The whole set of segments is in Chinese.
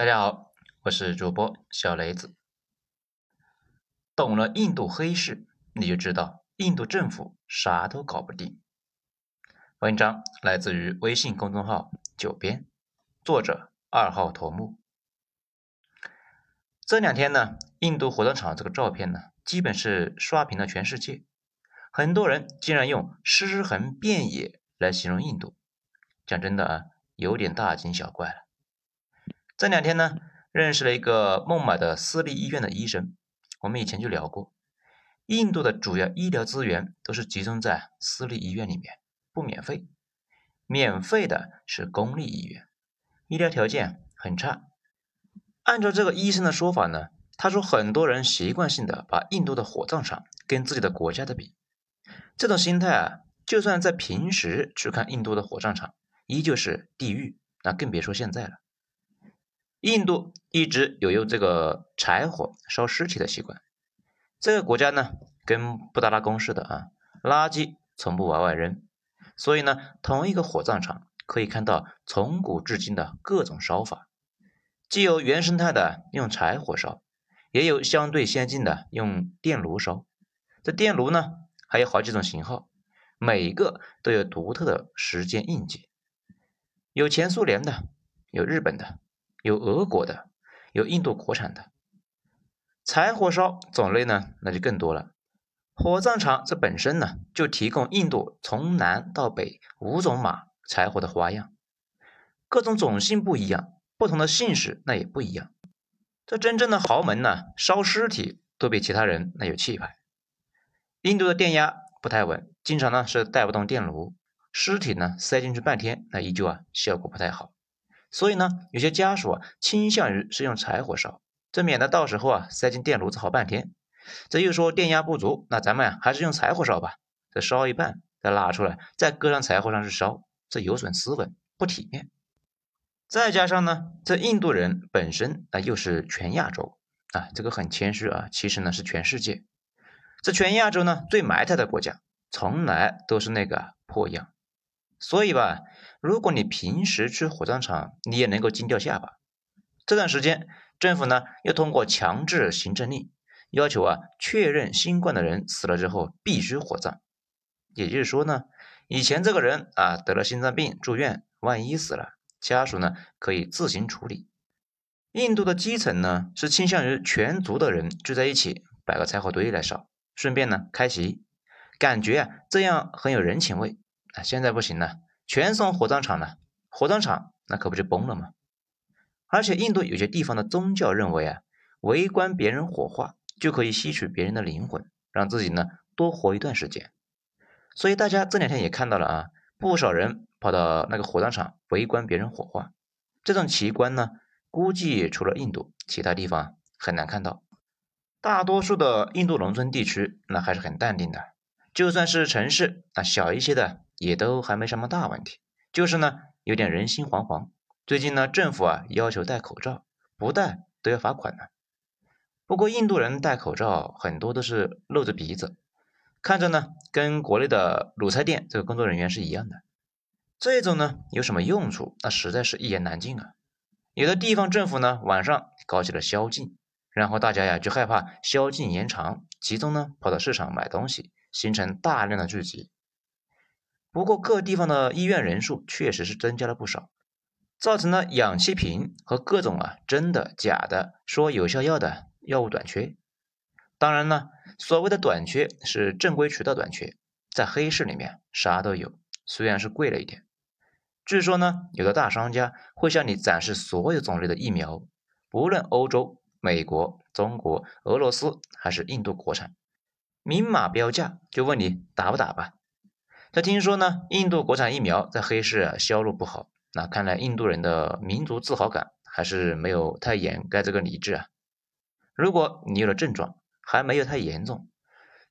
大家好，我是主播小雷子。懂了印度黑市，你就知道印度政府啥都搞不定。文章来自于微信公众号“九编”，作者二号头目。这两天呢，印度火葬场这个照片呢，基本是刷屏了全世界。很多人竟然用“尸横遍野”来形容印度，讲真的啊，有点大惊小怪了。这两天呢，认识了一个孟买的私立医院的医生。我们以前就聊过，印度的主要医疗资源都是集中在私立医院里面，不免费。免费的是公立医院，医疗条件很差。按照这个医生的说法呢，他说很多人习惯性的把印度的火葬场跟自己的国家的比，这种心态啊，就算在平时去看印度的火葬场，依旧是地狱，那更别说现在了。印度一直有用这个柴火烧尸体的习惯。这个国家呢，跟布达拉宫似的啊，垃圾从不往外扔。所以呢，同一个火葬场可以看到从古至今的各种烧法，既有原生态的用柴火烧，也有相对先进的用电炉烧。这电炉呢，还有好几种型号，每一个都有独特的时间印记。有前苏联的，有日本的。有俄国的，有印度国产的，柴火烧种类呢，那就更多了。火葬场这本身呢，就提供印度从南到北五种马柴火的花样，各种种姓不一样，不同的姓氏那也不一样。这真正的豪门呢，烧尸体都比其他人那有气派。印度的电压不太稳，经常呢是带不动电炉，尸体呢塞进去半天，那依旧啊效果不太好。所以呢，有些家属啊倾向于是用柴火烧，这免得到时候啊塞进电炉子好半天。这又说电压不足，那咱们啊还是用柴火烧吧。这烧一半再拉出来，再搁上柴火上去烧，这有损斯文，不体面。再加上呢，这印度人本身啊又是全亚洲啊，这个很谦虚啊，其实呢是全世界。这全亚洲呢最埋汰的国家，从来都是那个破样。所以吧，如果你平时去火葬场，你也能够惊掉下巴。这段时间，政府呢又通过强制行政令，要求啊确认新冠的人死了之后必须火葬。也就是说呢，以前这个人啊得了心脏病住院，万一死了，家属呢可以自行处理。印度的基层呢是倾向于全族的人聚在一起，摆个柴火堆来烧，顺便呢开席，感觉啊这样很有人情味。啊，现在不行了，全送火葬场了，火葬场那可不就崩了吗？而且印度有些地方的宗教认为啊，围观别人火化就可以吸取别人的灵魂，让自己呢多活一段时间。所以大家这两天也看到了啊，不少人跑到那个火葬场围观别人火化。这种奇观呢，估计除了印度，其他地方很难看到。大多数的印度农村地区那还是很淡定的，就算是城市啊小一些的。也都还没什么大问题，就是呢有点人心惶惶。最近呢政府啊要求戴口罩，不戴都要罚款呢。不过印度人戴口罩很多都是露着鼻子，看着呢跟国内的卤菜店这个工作人员是一样的。这种呢有什么用处？那实在是一言难尽啊。有的地方政府呢晚上搞起了宵禁，然后大家呀就害怕宵禁延长，集中呢跑到市场买东西，形成大量的聚集。不过各地方的医院人数确实是增加了不少，造成了氧气瓶和各种啊真的假的说有效药的药物短缺。当然呢，所谓的短缺是正规渠道短缺，在黑市里面啥都有，虽然是贵了一点。据说呢，有的大商家会向你展示所有种类的疫苗，不论欧洲、美国、中国、俄罗斯还是印度国产，明码标价，就问你打不打吧。他听说呢，印度国产疫苗在黑市销路不好，那看来印度人的民族自豪感还是没有太掩盖这个理智啊。如果你有了症状，还没有太严重，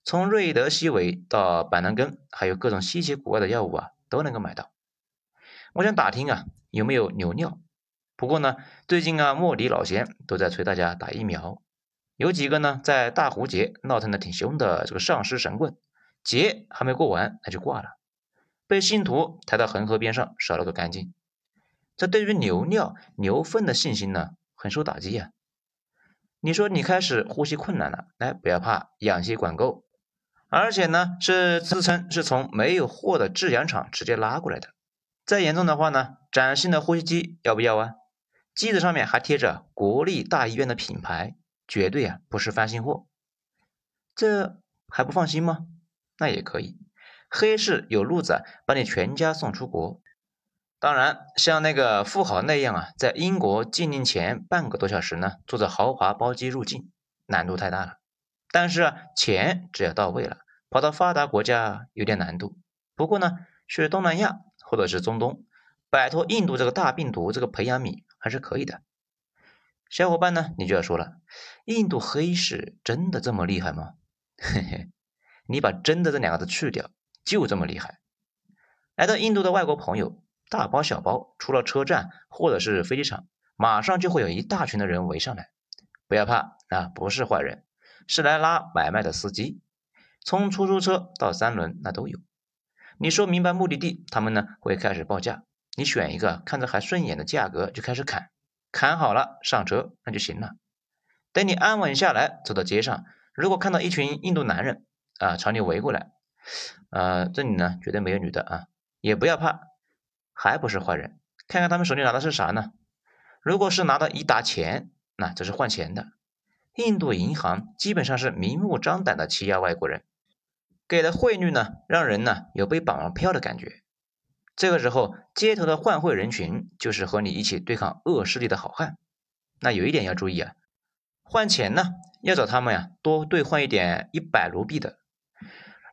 从瑞德西韦到板蓝根，还有各种稀奇古怪的药物啊，都能够买到。我想打听啊，有没有牛尿？不过呢，最近啊，莫迪老仙都在催大家打疫苗，有几个呢，在大壶节闹腾的挺凶的这个上师神棍。节还没过完，他就挂了，被信徒抬到恒河边上烧了个干净。这对于牛尿、牛粪的信心呢，很受打击呀。你说你开始呼吸困难了，来不要怕，氧气管够，而且呢是自称是从没有货的制氧厂直接拉过来的。再严重的话呢，崭新的呼吸机要不要啊？机子上面还贴着国立大医院的品牌，绝对啊不是翻新货。这还不放心吗？那也可以，黑市有路子，把你全家送出国。当然，像那个富豪那样啊，在英国禁令前半个多小时呢，坐着豪华包机入境，难度太大了。但是啊，钱只要到位了，跑到发达国家有点难度。不过呢，去东南亚或者是中东，摆脱印度这个大病毒这个培养皿还是可以的。小伙伴呢，你就要说了，印度黑市真的这么厉害吗？嘿嘿，你把“真的”这两个字去掉，就这么厉害。来到印度的外国朋友。大包小包，出了车站或者是飞机场，马上就会有一大群的人围上来。不要怕，啊，不是坏人，是来拉买卖的司机，从出租车到三轮那都有。你说明白目的地，他们呢会开始报价，你选一个看着还顺眼的价格就开始砍，砍好了上车那就行了。等你安稳下来，走到街上，如果看到一群印度男人啊朝你围过来，呃，这里呢绝对没有女的啊，也不要怕。还不是坏人，看看他们手里拿的是啥呢？如果是拿的一沓钱，那这是换钱的。印度银行基本上是明目张胆的欺压外国人，给的汇率呢，让人呢有被绑了票的感觉。这个时候，街头的换汇人群就是和你一起对抗恶势力的好汉。那有一点要注意啊，换钱呢要找他们呀多兑换一点一百卢币的。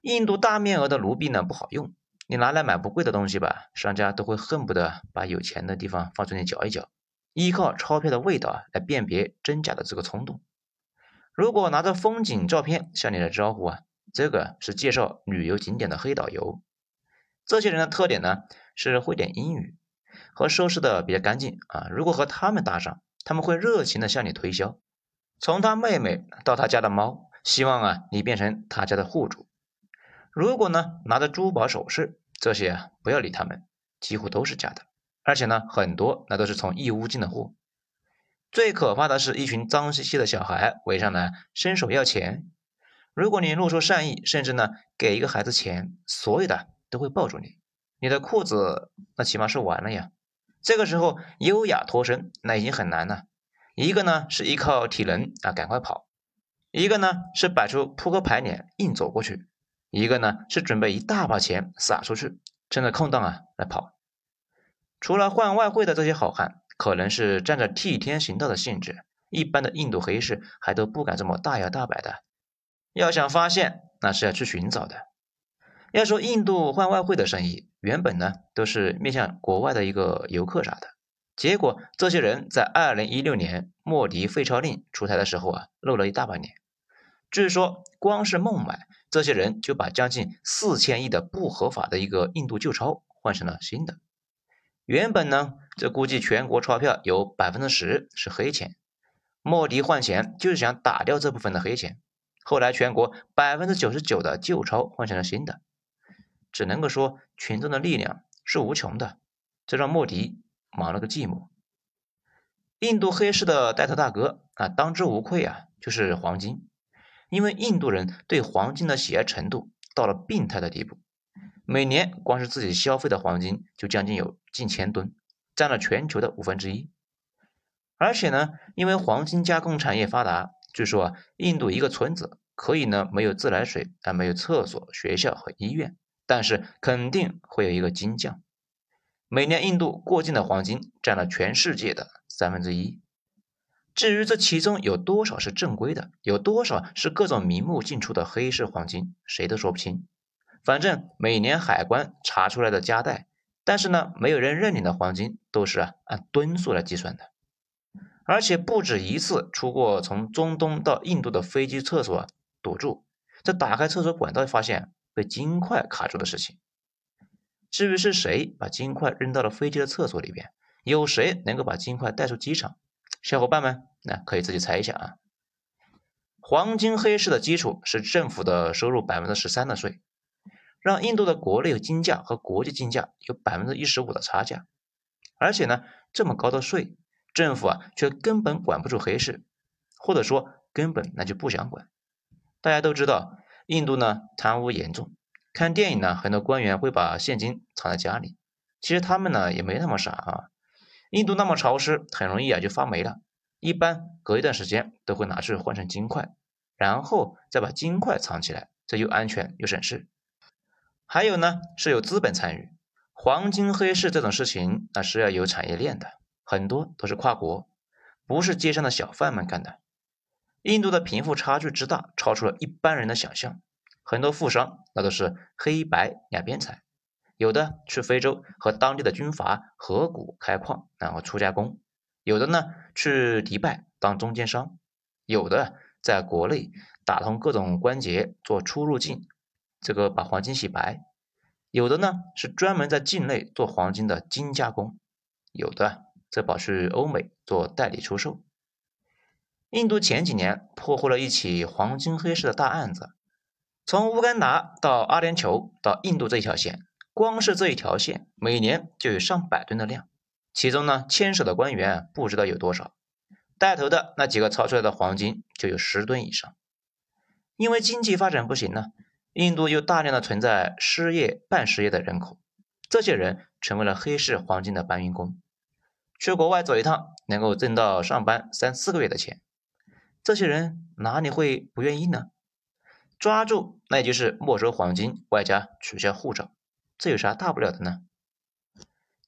印度大面额的卢币呢不好用。你拿来买不贵的东西吧，商家都会恨不得把有钱的地方放出去搅一搅，依靠钞票的味道啊来辨别真假的这个冲动。如果拿着风景照片向你来招呼啊，这个是介绍旅游景点的黑导游。这些人的特点呢是会点英语和收拾的比较干净啊。如果和他们搭上，他们会热情的向你推销，从他妹妹到他家的猫，希望啊你变成他家的户主。如果呢拿着珠宝首饰这些啊不要理他们，几乎都是假的，而且呢很多那都是从义乌进的货。最可怕的是一群脏兮兮的小孩围上来伸手要钱，如果你露出善意，甚至呢给一个孩子钱，所有的都会抱住你，你的裤子那起码是完了呀。这个时候优雅脱身那已经很难了，一个呢是依靠体能啊赶快跑，一个呢是摆出扑克牌脸硬走过去。一个呢是准备一大把钱撒出去，趁着空档啊来跑。除了换外汇的这些好汉，可能是占着替天行道的性质，一般的印度黑市还都不敢这么大摇大摆的。要想发现，那是要去寻找的。要说印度换外汇的生意，原本呢都是面向国外的一个游客啥的，结果这些人在二零一六年莫迪废钞令出台的时候啊，露了一大把脸据说光是孟买，这些人就把将近四千亿的不合法的一个印度旧钞换成了新的。原本呢，这估计全国钞票有百分之十是黑钱，莫迪换钱就是想打掉这部分的黑钱。后来全国百分之九十九的旧钞换成了新的，只能够说群众的力量是无穷的，这让莫迪忙了个寂寞。印度黑市的带头大哥啊，当之无愧啊，就是黄金。因为印度人对黄金的喜爱程度到了病态的地步，每年光是自己消费的黄金就将近有近千吨，占了全球的五分之一。而且呢，因为黄金加工产业发达，据说啊，印度一个村子可以呢没有自来水啊，没有厕所、学校和医院，但是肯定会有一个金匠。每年印度过境的黄金占了全世界的三分之一。至于这其中有多少是正规的，有多少是各种名目进出的黑市黄金，谁都说不清。反正每年海关查出来的夹带，但是呢，没有人认领的黄金都是按吨数来计算的，而且不止一次出过从中东到印度的飞机厕所堵住，这打开厕所管道发现被金块卡住的事情。至于是谁把金块扔到了飞机的厕所里边，有谁能够把金块带出机场？小伙伴们，那可以自己猜一下啊。黄金黑市的基础是政府的收入百分之十三的税，让印度的国内金价和国际金价有百分之一十五的差价。而且呢，这么高的税，政府啊却根本管不住黑市，或者说根本那就不想管。大家都知道，印度呢贪污严重，看电影呢很多官员会把现金藏在家里，其实他们呢也没那么傻啊。印度那么潮湿，很容易啊就发霉了，一般隔一段时间都会拿去换成金块，然后再把金块藏起来，这又安全又省事。还有呢是有资本参与，黄金黑市这种事情那是要有产业链的。很多都是跨国，不是街上的小贩们干的。印度的贫富差距之大，超出了一般人的想象。很多富商那都是黑白两边财，有的去非洲和当地的军阀合股开矿，然后出加工；有的呢去迪拜当中间商；有的在国内打通各种关节做出入境，这个把黄金洗白；有的呢是专门在境内做黄金的精加工；有的。则跑去欧美做代理出售。印度前几年破获了一起黄金黑市的大案子，从乌干达到阿联酋到印度这一条线，光是这一条线每年就有上百吨的量，其中呢牵涉的官员不知道有多少，带头的那几个抄出来的黄金就有十吨以上。因为经济发展不行呢，印度又大量的存在失业、半失业的人口，这些人成为了黑市黄金的搬运工。去国外走一趟，能够挣到上班三四个月的钱，这些人哪里会不愿意呢？抓住那也就是没收黄金，外加取消护照，这有啥大不了的呢？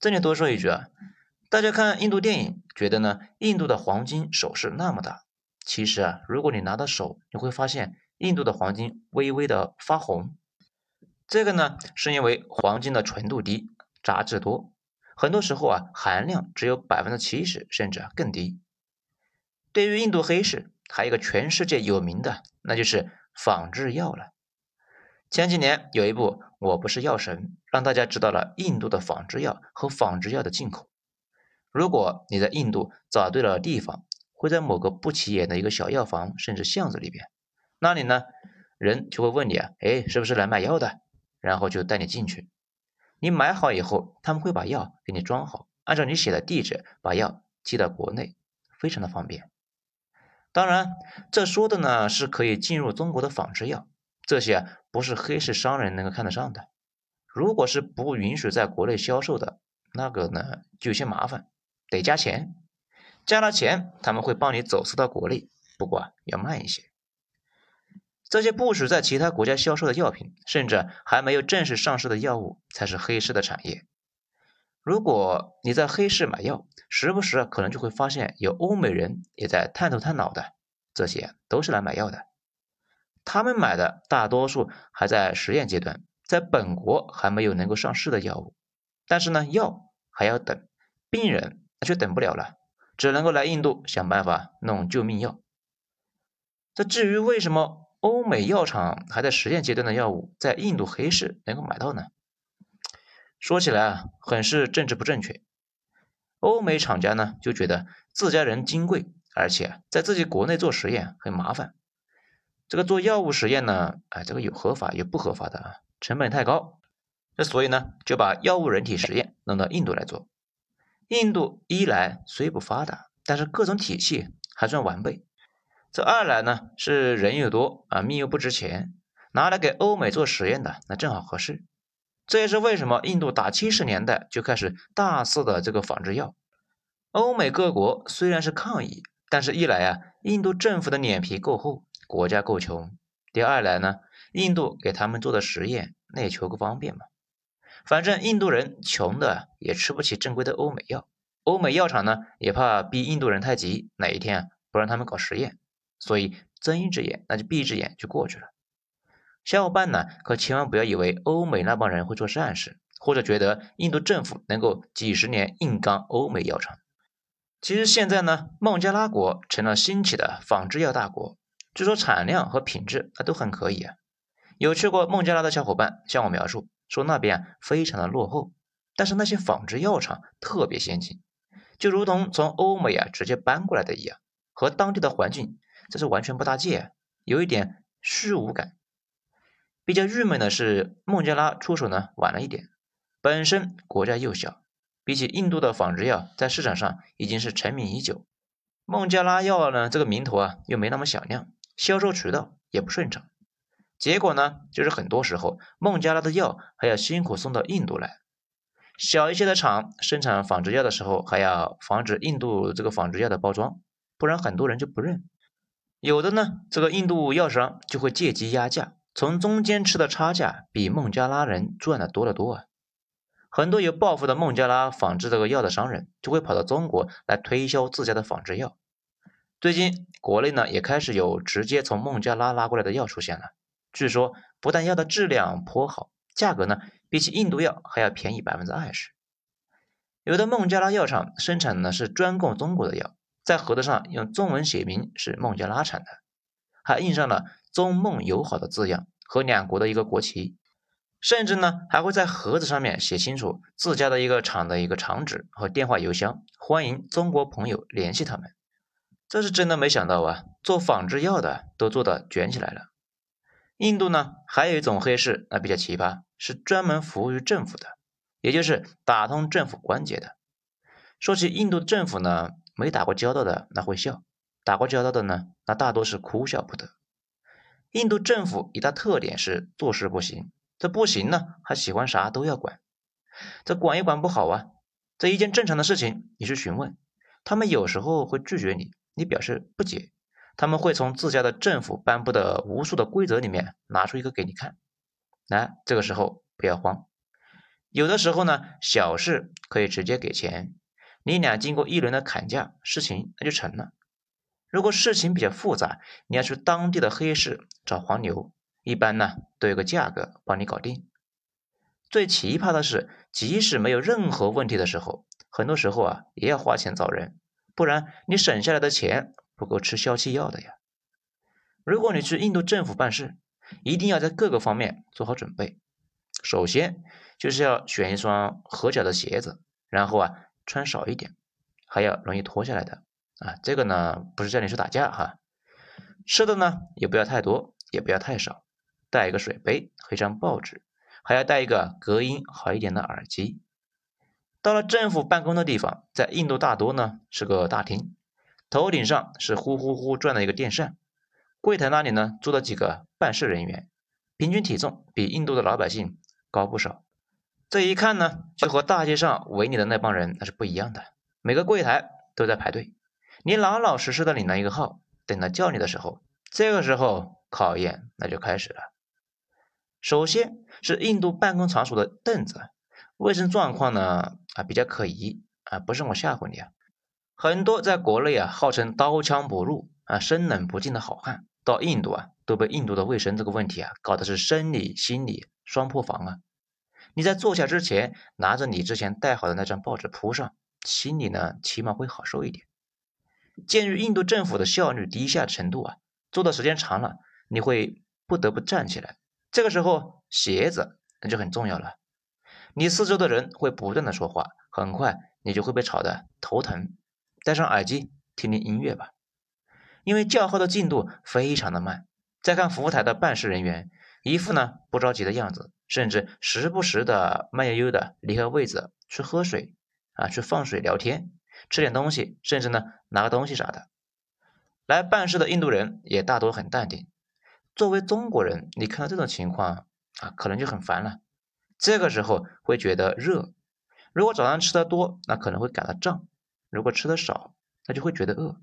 这里多说一句啊，大家看印度电影，觉得呢印度的黄金首饰那么大，其实啊，如果你拿到手，你会发现印度的黄金微微的发红，这个呢是因为黄金的纯度低，杂质多。很多时候啊，含量只有百分之七十，甚至更低。对于印度黑市，还有一个全世界有名的，那就是仿制药了。前几年有一部《我不是药神》，让大家知道了印度的仿制药和仿制药的进口。如果你在印度找对了地方，会在某个不起眼的一个小药房，甚至巷子里边，那里呢，人就会问你啊，哎，是不是来买药的？然后就带你进去。你买好以后，他们会把药给你装好，按照你写的地址把药寄到国内，非常的方便。当然，这说的呢是可以进入中国的仿制药，这些不是黑市商人能够看得上的。如果是不允许在国内销售的，那个呢就有些麻烦，得加钱。加了钱，他们会帮你走私到国内，不过要慢一些。这些不许在其他国家销售的药品，甚至还没有正式上市的药物，才是黑市的产业。如果你在黑市买药，时不时可能就会发现有欧美人也在探头探脑的，这些都是来买药的。他们买的大多数还在实验阶段，在本国还没有能够上市的药物。但是呢，药还要等，病人那却等不了了，只能够来印度想办法弄救命药。这至于为什么？欧美药厂还在实验阶段的药物，在印度黑市能够买到呢？说起来啊，很是政治不正确。欧美厂家呢就觉得自家人金贵，而且在自己国内做实验很麻烦。这个做药物实验呢，哎，这个有合法有不合法的啊，成本太高。那所以呢，就把药物人体实验弄到印度来做。印度一来虽不发达，但是各种体系还算完备。这二来呢，是人又多啊，命又不值钱，拿来给欧美做实验的，那正好合适。这也是为什么印度打七十年代就开始大肆的这个仿制药。欧美各国虽然是抗议，但是一来啊，印度政府的脸皮够厚，国家够穷；第二来呢，印度给他们做的实验，那也求个方便嘛。反正印度人穷的也吃不起正规的欧美药，欧美药厂呢也怕逼印度人太急，哪一天啊不让他们搞实验。所以睁一只眼，那就闭一只眼就过去了。小伙伴呢，可千万不要以为欧美那帮人会做善事，或者觉得印度政府能够几十年硬刚欧美药厂。其实现在呢，孟加拉国成了兴起的仿制药大国，据说产量和品质啊都很可以啊。有去过孟加拉的小伙伴向我描述说，那边非常的落后，但是那些仿制药厂特别先进，就如同从欧美啊直接搬过来的一样，和当地的环境。这是完全不搭界，有一点虚无感。比较郁闷的是，孟加拉出手呢晚了一点，本身国家又小，比起印度的仿制药，在市场上已经是成名已久。孟加拉药呢，这个名头啊又没那么响亮，销售渠道也不顺畅。结果呢，就是很多时候孟加拉的药还要辛苦送到印度来。小一些的厂生产仿制药的时候，还要防止印度这个仿制药的包装，不然很多人就不认。有的呢，这个印度药商就会借机压价，从中间吃的差价比孟加拉人赚的多得多啊。很多有抱负的孟加拉仿制这个药的商人就会跑到中国来推销自家的仿制药。最近国内呢也开始有直接从孟加拉拉过来的药出现了。据说不但药的质量颇好，价格呢比起印度药还要便宜百分之二十。有的孟加拉药厂生产的是专供中国的药，在盒子上用中文写明是孟加拉产的，还印上了中孟友好的字样和两国的一个国旗，甚至呢还会在盒子上面写清楚自家的一个厂的一个厂址和电话邮箱，欢迎中国朋友联系他们。这是真的没想到啊，做仿制药的都做到卷起来了。印度呢，还有一种黑市，那比较奇葩，是专门服务于政府的，也就是打通政府关节的。说起印度政府呢，没打过交道的那会笑，打过交道的呢，那大多是哭笑不得。印度政府一大特点是做事不行，这不行呢，还喜欢啥都要管，这管也管不好啊。这一件正常的事情，你去询问，他们有时候会拒绝你，你表示不解。他们会从自家的政府颁布的无数的规则里面拿出一个给你看，来，这个时候不要慌。有的时候呢，小事可以直接给钱，你俩经过一轮的砍价，事情那就成了。如果事情比较复杂，你要去当地的黑市找黄牛，一般呢都有个价格帮你搞定。最奇葩的是，即使没有任何问题的时候，很多时候啊也要花钱找人，不然你省下来的钱。不够吃消气药的呀！如果你去印度政府办事，一定要在各个方面做好准备。首先就是要选一双合脚的鞋子，然后啊穿少一点，还要容易脱下来的啊。这个呢不是叫你去打架哈。吃的呢也不要太多，也不要太少。带一个水杯和一张报纸，还要带一个隔音好一点的耳机。到了政府办公的地方，在印度大多呢是个大厅。头顶上是呼呼呼转的一个电扇，柜台那里呢坐了几个办事人员，平均体重比印度的老百姓高不少。这一看呢，就和大街上围你的那帮人那是不一样的。每个柜台都在排队，你老老实实的领了一个号，等他叫你的时候，这个时候考验那就开始了。首先是印度办公场所的凳子，卫生状况呢啊比较可疑啊，不是我吓唬你啊。很多在国内啊，号称刀枪不入啊、生冷不进的好汉，到印度啊，都被印度的卫生这个问题啊，搞得是生理、心理双破防啊。你在坐下之前，拿着你之前带好的那张报纸铺上，心里呢，起码会好受一点。鉴于印度政府的效率低下程度啊，坐的时间长了，你会不得不站起来。这个时候，鞋子那就很重要了。你四周的人会不断的说话，很快你就会被吵得头疼。戴上耳机听听音乐吧，因为叫号的进度非常的慢。再看服务台的办事人员，一副呢不着急的样子，甚至时不时的慢悠悠的离开位子去喝水啊，去放水聊天，吃点东西，甚至呢拿个东西啥的。来办事的印度人也大多很淡定。作为中国人，你看到这种情况啊，可能就很烦了。这个时候会觉得热，如果早上吃的多，那可能会感到胀。如果吃的少，那就会觉得饿。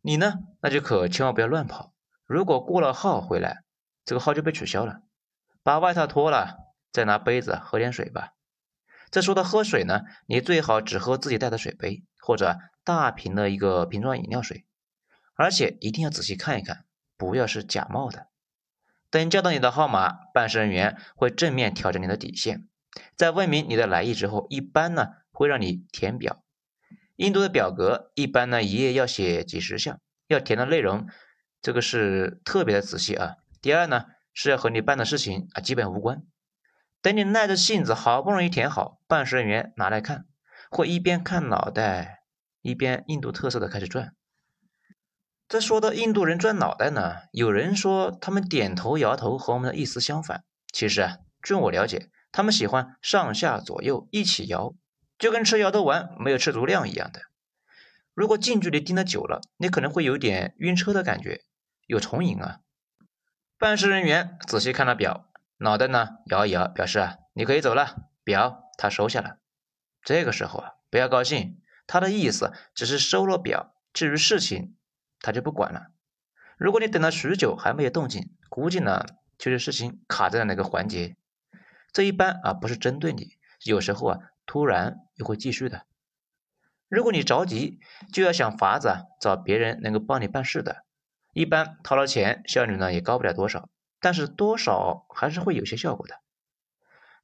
你呢，那就可千万不要乱跑。如果过了号回来，这个号就被取消了。把外套脱了，再拿杯子喝点水吧。这说到喝水呢，你最好只喝自己带的水杯或者大瓶的一个瓶装饮料水，而且一定要仔细看一看，不要是假冒的。等叫到你的号码，办事人员会正面挑战你的底线，在问明你的来意之后，一般呢会让你填表。印度的表格一般呢，一页要写几十项，要填的内容，这个是特别的仔细啊。第二呢，是要和你办的事情啊基本无关。等你耐着性子，好不容易填好，办事人员拿来看，会一边看脑袋，一边印度特色的开始转。这说到印度人转脑袋呢，有人说他们点头摇头和我们的意思相反。其实啊，据我了解，他们喜欢上下左右一起摇。就跟吃摇头丸没有吃足量一样的。如果近距离盯得久了，你可能会有点晕车的感觉，有重影啊。办事人员仔细看了表，脑袋呢摇一摇，表示啊你可以走了。表他收下了。这个时候啊不要高兴，他的意思只是收了表，至于事情他就不管了。如果你等了许久还没有动静，估计呢就是事情卡在了哪个环节。这一般啊不是针对你，有时候啊突然又会继续的。如果你着急，就要想法子啊找别人能够帮你办事的。一般掏了钱，效率呢也高不了多少，但是多少还是会有些效果的。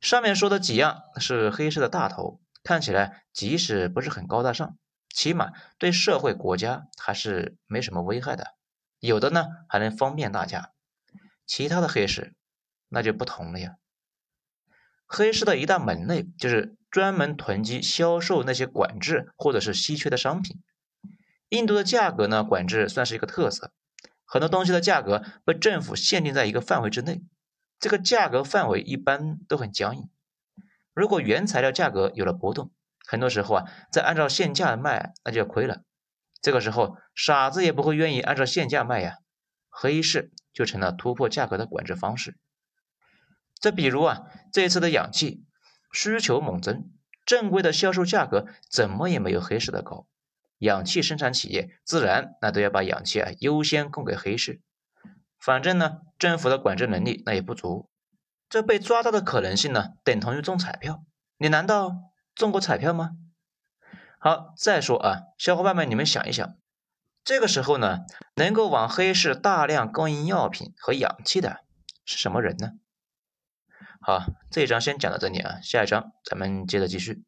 上面说的几样是黑市的大头，看起来即使不是很高大上，起码对社会国家还是没什么危害的。有的呢还能方便大家。其他的黑市那就不同了呀。黑市的一大门类就是。专门囤积销售那些管制或者是稀缺的商品。印度的价格呢管制算是一个特色，很多东西的价格被政府限定在一个范围之内，这个价格范围一般都很僵硬。如果原材料价格有了波动，很多时候啊再按照现价卖那就要亏了。这个时候傻子也不会愿意按照现价卖呀，黑市就成了突破价格的管制方式。再比如啊这一次的氧气。需求猛增，正规的销售价格怎么也没有黑市的高，氧气生产企业自然那都要把氧气啊优先供给黑市。反正呢，政府的管制能力那也不足，这被抓到的可能性呢，等同于中彩票。你难道中过彩票吗？好，再说啊，小伙伴们，你们想一想，这个时候呢，能够往黑市大量供应药品和氧气的是什么人呢？好，这一章先讲到这里啊，下一章咱们接着继续。